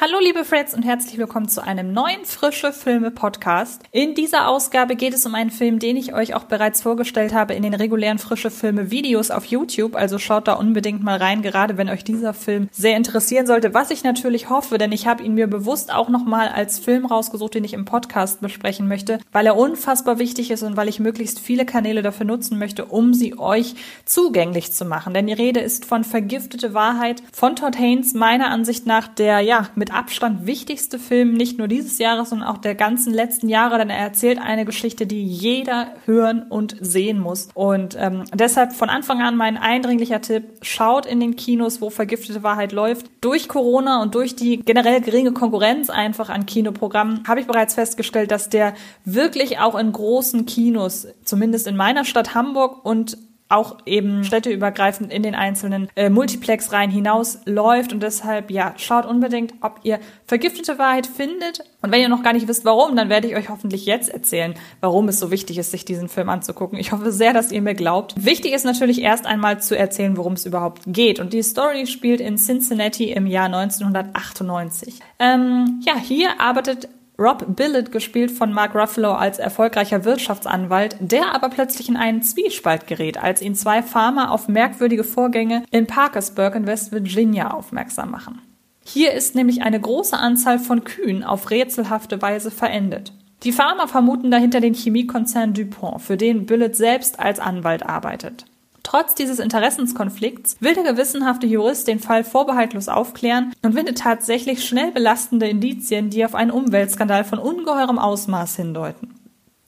Hallo liebe Freds und herzlich willkommen zu einem neuen Frische Filme Podcast. In dieser Ausgabe geht es um einen Film, den ich euch auch bereits vorgestellt habe in den regulären Frische Filme Videos auf YouTube. Also schaut da unbedingt mal rein, gerade wenn euch dieser Film sehr interessieren sollte, was ich natürlich hoffe, denn ich habe ihn mir bewusst auch nochmal als Film rausgesucht, den ich im Podcast besprechen möchte, weil er unfassbar wichtig ist und weil ich möglichst viele Kanäle dafür nutzen möchte, um sie euch zugänglich zu machen. Denn die Rede ist von Vergiftete Wahrheit von Todd Haynes, meiner Ansicht nach der ja mit mit Abstand wichtigste Film, nicht nur dieses Jahres, sondern auch der ganzen letzten Jahre, denn er erzählt eine Geschichte, die jeder hören und sehen muss. Und ähm, deshalb von Anfang an mein eindringlicher Tipp, schaut in den Kinos, wo vergiftete Wahrheit läuft. Durch Corona und durch die generell geringe Konkurrenz einfach an Kinoprogrammen habe ich bereits festgestellt, dass der wirklich auch in großen Kinos, zumindest in meiner Stadt Hamburg und auch eben städteübergreifend in den einzelnen äh, Multiplex-Reihen hinaus läuft. Und deshalb, ja, schaut unbedingt, ob ihr vergiftete Wahrheit findet. Und wenn ihr noch gar nicht wisst, warum, dann werde ich euch hoffentlich jetzt erzählen, warum es so wichtig ist, sich diesen Film anzugucken. Ich hoffe sehr, dass ihr mir glaubt. Wichtig ist natürlich erst einmal zu erzählen, worum es überhaupt geht. Und die Story spielt in Cincinnati im Jahr 1998. Ähm, ja, hier arbeitet Rob Billett, gespielt von Mark Ruffalo als erfolgreicher Wirtschaftsanwalt, der aber plötzlich in einen Zwiespalt gerät, als ihn zwei Farmer auf merkwürdige Vorgänge in Parkersburg in West Virginia aufmerksam machen. Hier ist nämlich eine große Anzahl von Kühen auf rätselhafte Weise verendet. Die Farmer vermuten dahinter den Chemiekonzern DuPont, für den Billett selbst als Anwalt arbeitet. Trotz dieses Interessenskonflikts will der gewissenhafte Jurist den Fall vorbehaltlos aufklären und findet tatsächlich schnell belastende Indizien, die auf einen Umweltskandal von ungeheurem Ausmaß hindeuten.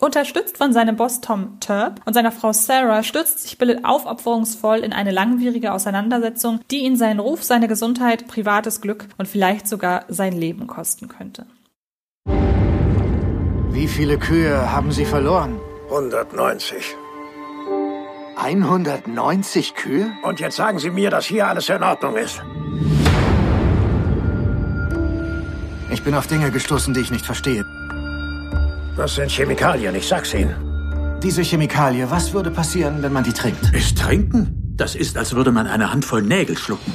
Unterstützt von seinem Boss Tom Turp und seiner Frau Sarah stürzt sich Billet aufopferungsvoll in eine langwierige Auseinandersetzung, die ihn seinen Ruf, seine Gesundheit, privates Glück und vielleicht sogar sein Leben kosten könnte. Wie viele Kühe haben Sie verloren? 190. 190 Kühe? Und jetzt sagen Sie mir, dass hier alles in Ordnung ist. Ich bin auf Dinge gestoßen, die ich nicht verstehe. Das sind Chemikalien, ich sag's Ihnen. Diese Chemikalie, was würde passieren, wenn man die trinkt? Ist trinken? Das ist, als würde man eine Handvoll Nägel schlucken.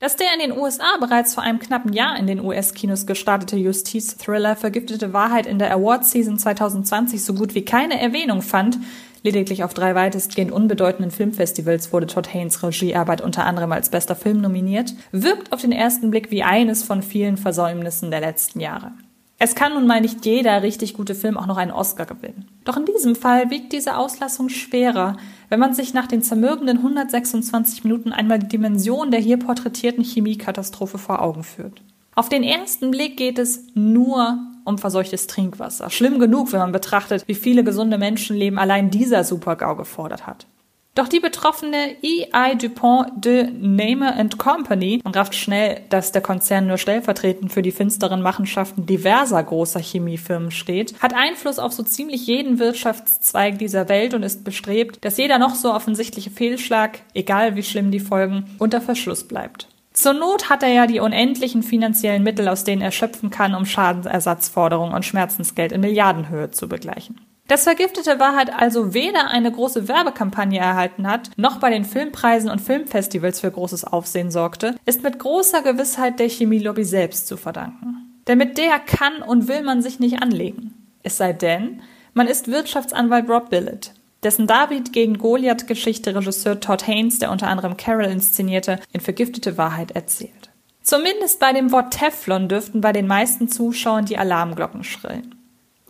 Dass der in den USA bereits vor einem knappen Jahr in den US-Kinos gestartete Justiz-Thriller Vergiftete Wahrheit in der Award-Season 2020 so gut wie keine Erwähnung fand, Lediglich auf drei weitestgehend unbedeutenden Filmfestivals wurde Todd Haynes Regiearbeit unter anderem als bester Film nominiert, wirkt auf den ersten Blick wie eines von vielen Versäumnissen der letzten Jahre. Es kann nun mal nicht jeder richtig gute Film auch noch einen Oscar gewinnen. Doch in diesem Fall wiegt diese Auslassung schwerer, wenn man sich nach den zermürbenden 126 Minuten einmal die Dimension der hier porträtierten Chemiekatastrophe vor Augen führt. Auf den ersten Blick geht es nur um verseuchtes Trinkwasser. Schlimm genug, wenn man betrachtet, wie viele gesunde Menschenleben allein dieser Supergau gefordert hat. Doch die betroffene EI Dupont de Name Company, rafft schnell, dass der Konzern nur stellvertretend für die finsteren Machenschaften diverser großer Chemiefirmen steht, hat Einfluss auf so ziemlich jeden Wirtschaftszweig dieser Welt und ist bestrebt, dass jeder noch so offensichtliche Fehlschlag, egal wie schlimm die Folgen, unter Verschluss bleibt. Zur Not hat er ja die unendlichen finanziellen Mittel, aus denen er schöpfen kann, um Schadensersatzforderungen und Schmerzensgeld in Milliardenhöhe zu begleichen. Das Vergiftete Wahrheit also weder eine große Werbekampagne erhalten hat, noch bei den Filmpreisen und Filmfestivals für großes Aufsehen sorgte, ist mit großer Gewissheit der Chemielobby selbst zu verdanken. Denn mit der kann und will man sich nicht anlegen. Es sei denn, man ist Wirtschaftsanwalt Rob Billett, dessen David gegen Goliath-Geschichte Regisseur Todd Haynes, der unter anderem Carol inszenierte, in Vergiftete Wahrheit erzählt. Zumindest bei dem Wort Teflon dürften bei den meisten Zuschauern die Alarmglocken schrillen.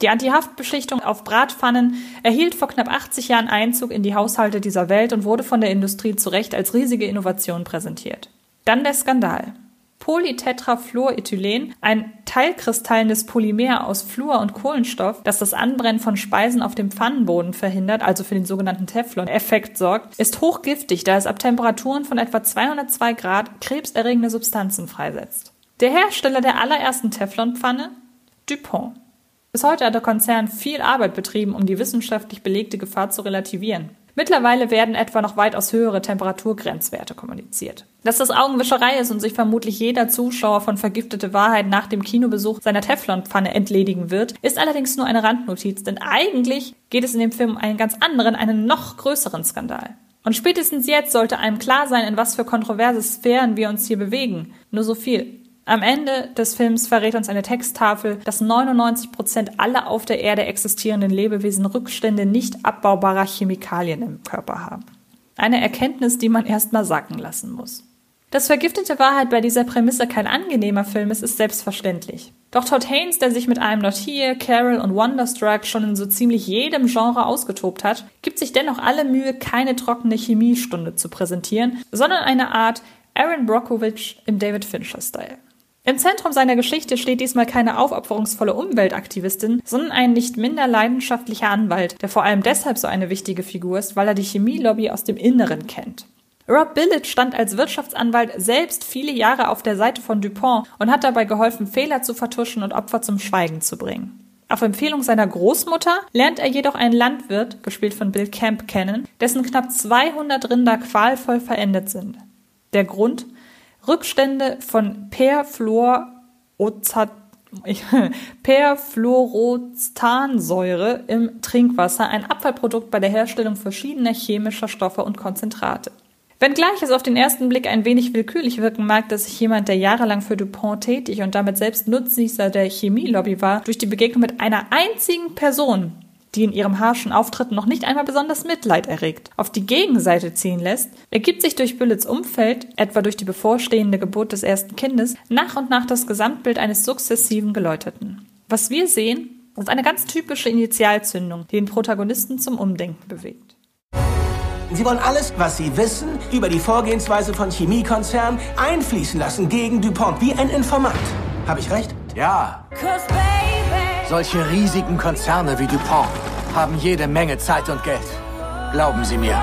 Die Antihaftbeschichtung auf Bratpfannen erhielt vor knapp 80 Jahren Einzug in die Haushalte dieser Welt und wurde von der Industrie zu Recht als riesige Innovation präsentiert. Dann der Skandal. Polytetrafluorethylen, ein teilkristallenes Polymer aus Fluor und Kohlenstoff, das das Anbrennen von Speisen auf dem Pfannenboden verhindert, also für den sogenannten Teflon-Effekt sorgt, ist hochgiftig, da es ab Temperaturen von etwa 202 Grad krebserregende Substanzen freisetzt. Der Hersteller der allerersten Teflonpfanne? DuPont. Bis heute hat der Konzern viel Arbeit betrieben, um die wissenschaftlich belegte Gefahr zu relativieren. Mittlerweile werden etwa noch weitaus höhere Temperaturgrenzwerte kommuniziert. Dass das Augenwischerei ist und sich vermutlich jeder Zuschauer von vergiftete Wahrheit nach dem Kinobesuch seiner Teflonpfanne entledigen wird, ist allerdings nur eine Randnotiz, denn eigentlich geht es in dem Film um einen ganz anderen, einen noch größeren Skandal. Und spätestens jetzt sollte einem klar sein, in was für kontroverse Sphären wir uns hier bewegen. Nur so viel. Am Ende des Films verrät uns eine Texttafel, dass 99 Prozent aller auf der Erde existierenden Lebewesen Rückstände nicht abbaubarer Chemikalien im Körper haben. Eine Erkenntnis, die man erstmal sacken lassen muss. Dass vergiftete Wahrheit bei dieser Prämisse kein angenehmer Film ist, ist selbstverständlich. Doch Todd Haynes, der sich mit einem Not Here, Carol und Wonderstruck schon in so ziemlich jedem Genre ausgetobt hat, gibt sich dennoch alle Mühe, keine trockene Chemiestunde zu präsentieren, sondern eine Art Aaron Brockovich im David Fincher-Style. Im Zentrum seiner Geschichte steht diesmal keine aufopferungsvolle Umweltaktivistin, sondern ein nicht minder leidenschaftlicher Anwalt, der vor allem deshalb so eine wichtige Figur ist, weil er die Chemielobby aus dem Inneren kennt. Rob Billett stand als Wirtschaftsanwalt selbst viele Jahre auf der Seite von Dupont und hat dabei geholfen, Fehler zu vertuschen und Opfer zum Schweigen zu bringen. Auf Empfehlung seiner Großmutter lernt er jedoch einen Landwirt, gespielt von Bill Camp, kennen, dessen knapp 200 Rinder qualvoll verendet sind. Der Grund? Rückstände von Perfluorozat im Trinkwasser, ein Abfallprodukt bei der Herstellung verschiedener chemischer Stoffe und Konzentrate. Wenngleich es auf den ersten Blick ein wenig willkürlich wirken mag, dass sich jemand, der jahrelang für Dupont tätig und damit selbst Nutznießer der Chemielobby war, durch die Begegnung mit einer einzigen Person, die in ihrem harschen Auftritt noch nicht einmal besonders Mitleid erregt, auf die Gegenseite ziehen lässt, ergibt sich durch Billets Umfeld, etwa durch die bevorstehende Geburt des ersten Kindes, nach und nach das Gesamtbild eines sukzessiven Geläuteten. Was wir sehen, ist eine ganz typische Initialzündung, die den Protagonisten zum Umdenken bewegt. Sie wollen alles, was Sie wissen über die Vorgehensweise von Chemiekonzernen, einfließen lassen gegen DuPont, wie ein Informant. Habe ich recht? Ja. Solche riesigen Konzerne wie DuPont haben jede Menge Zeit und Geld. Glauben Sie mir.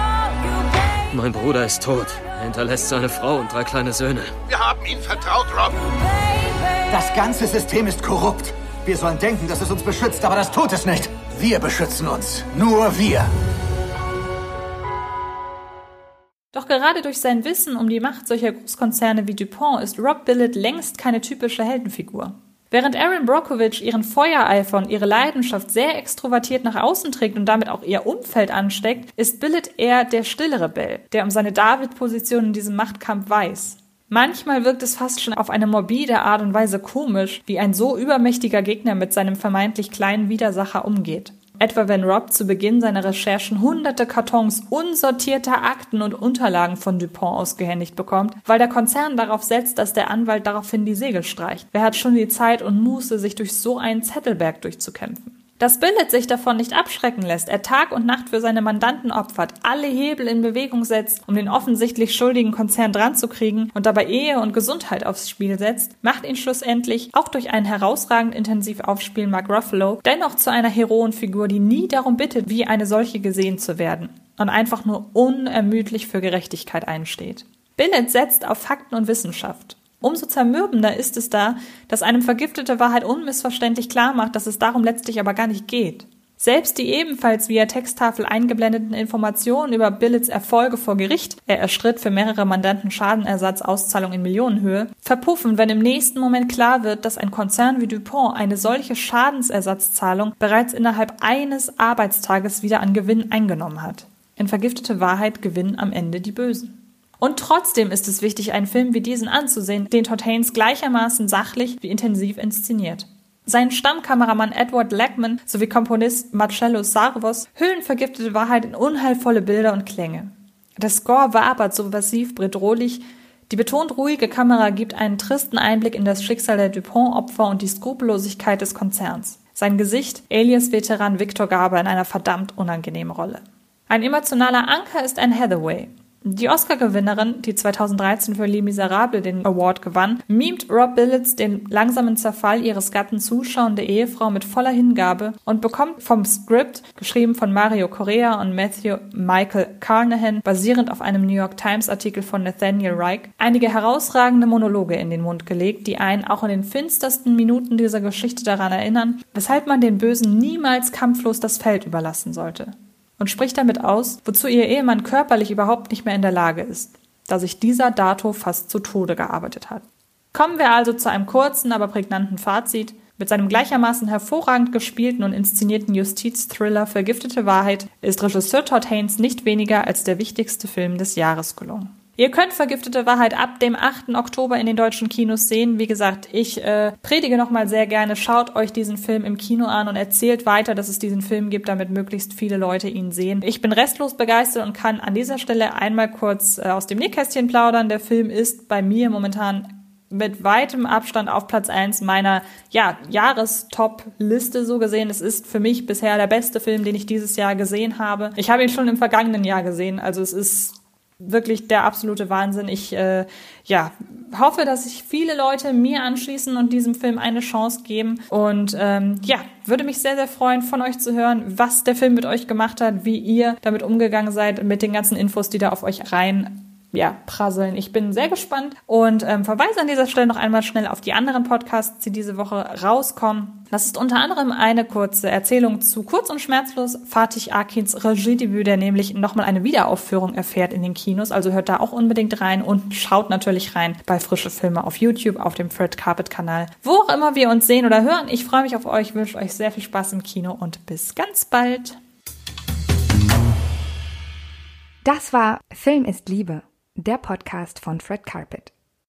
Mein Bruder ist tot. Er hinterlässt seine Frau und drei kleine Söhne. Wir haben Ihnen vertraut, Rob. Das ganze System ist korrupt. Wir sollen denken, dass es uns beschützt, aber das tut es nicht. Wir beschützen uns. Nur wir. Doch gerade durch sein Wissen um die Macht solcher Großkonzerne wie DuPont ist Rob Billett längst keine typische Heldenfigur. Während Aaron Brockovich ihren Feuereifer und ihre Leidenschaft sehr extrovertiert nach außen trägt und damit auch ihr Umfeld ansteckt, ist Billett eher der stille Rebell, der um seine David-Position in diesem Machtkampf weiß. Manchmal wirkt es fast schon auf eine morbide Art und Weise komisch, wie ein so übermächtiger Gegner mit seinem vermeintlich kleinen Widersacher umgeht. Etwa wenn Rob zu Beginn seiner Recherchen hunderte Kartons unsortierter Akten und Unterlagen von Dupont ausgehändigt bekommt, weil der Konzern darauf setzt, dass der Anwalt daraufhin die Segel streicht. Wer hat schon die Zeit und Muße, sich durch so einen Zettelberg durchzukämpfen? Dass Billet sich davon nicht abschrecken lässt, er Tag und Nacht für seine Mandanten opfert, alle Hebel in Bewegung setzt, um den offensichtlich schuldigen Konzern dran zu kriegen und dabei Ehe und Gesundheit aufs Spiel setzt, macht ihn schlussendlich, auch durch einen herausragend intensiv aufspielen Mark Ruffalo, dennoch zu einer Heroenfigur, die nie darum bittet, wie eine solche gesehen zu werden und einfach nur unermüdlich für Gerechtigkeit einsteht. Billet setzt auf Fakten und Wissenschaft. Umso zermürbender ist es da, dass einem vergiftete Wahrheit unmissverständlich klar macht, dass es darum letztlich aber gar nicht geht. Selbst die ebenfalls via Texttafel eingeblendeten Informationen über Billets Erfolge vor Gericht, er erstritt für mehrere Mandanten Schadenersatzauszahlung in Millionenhöhe, verpuffen, wenn im nächsten Moment klar wird, dass ein Konzern wie Dupont eine solche Schadensersatzzahlung bereits innerhalb eines Arbeitstages wieder an Gewinn eingenommen hat. In vergiftete Wahrheit gewinnen am Ende die Bösen. Und trotzdem ist es wichtig, einen Film wie diesen anzusehen, den Todd Haynes gleichermaßen sachlich wie intensiv inszeniert. Sein Stammkameramann Edward Lackman sowie Komponist Marcello Sarvos hüllen vergiftete Wahrheit in unheilvolle Bilder und Klänge. Der Score wabert subversiv bedrohlich, die betont ruhige Kamera gibt einen tristen Einblick in das Schicksal der Dupont-Opfer und die Skrupellosigkeit des Konzerns. Sein Gesicht, Alias-Veteran Victor Garber in einer verdammt unangenehmen Rolle. Ein emotionaler Anker ist Anne Hathaway. Die Oscar-Gewinnerin, die 2013 für Les Miserables den Award gewann, mimt Rob Billets den langsamen Zerfall ihres Gatten zuschauende Ehefrau mit voller Hingabe und bekommt vom Skript, geschrieben von Mario Correa und Matthew Michael Carnahan, basierend auf einem New York Times-Artikel von Nathaniel Reich, einige herausragende Monologe in den Mund gelegt, die einen auch in den finstersten Minuten dieser Geschichte daran erinnern, weshalb man den Bösen niemals kampflos das Feld überlassen sollte und spricht damit aus, wozu ihr Ehemann körperlich überhaupt nicht mehr in der Lage ist, da sich dieser dato fast zu Tode gearbeitet hat. Kommen wir also zu einem kurzen, aber prägnanten Fazit. Mit seinem gleichermaßen hervorragend gespielten und inszenierten Justizthriller Vergiftete Wahrheit ist Regisseur Todd Haynes nicht weniger als der wichtigste Film des Jahres gelungen. Ihr könnt Vergiftete Wahrheit ab dem 8. Oktober in den deutschen Kinos sehen. Wie gesagt, ich äh, predige nochmal sehr gerne. Schaut euch diesen Film im Kino an und erzählt weiter, dass es diesen Film gibt, damit möglichst viele Leute ihn sehen. Ich bin restlos begeistert und kann an dieser Stelle einmal kurz äh, aus dem Nähkästchen plaudern. Der Film ist bei mir momentan mit weitem Abstand auf Platz eins meiner ja, Jahrestop-Liste so gesehen. Es ist für mich bisher der beste Film, den ich dieses Jahr gesehen habe. Ich habe ihn schon im vergangenen Jahr gesehen. Also es ist wirklich der absolute Wahnsinn. Ich äh, ja, hoffe, dass sich viele Leute mir anschließen und diesem Film eine Chance geben. Und ähm, ja, würde mich sehr, sehr freuen, von euch zu hören, was der Film mit euch gemacht hat, wie ihr damit umgegangen seid, mit den ganzen Infos, die da auf euch rein ja, prasseln. Ich bin sehr gespannt und ähm, verweise an dieser Stelle noch einmal schnell auf die anderen Podcasts, die diese Woche rauskommen. Das ist unter anderem eine kurze Erzählung zu Kurz und Schmerzlos Fatih Akins Regiedebüt, der nämlich nochmal eine Wiederaufführung erfährt in den Kinos. Also hört da auch unbedingt rein und schaut natürlich rein bei Frische Filme auf YouTube, auf dem Fred Carpet Kanal. Wo auch immer wir uns sehen oder hören. Ich freue mich auf euch, wünsche euch sehr viel Spaß im Kino und bis ganz bald. Das war Film ist Liebe der Podcast von Fred Carpet.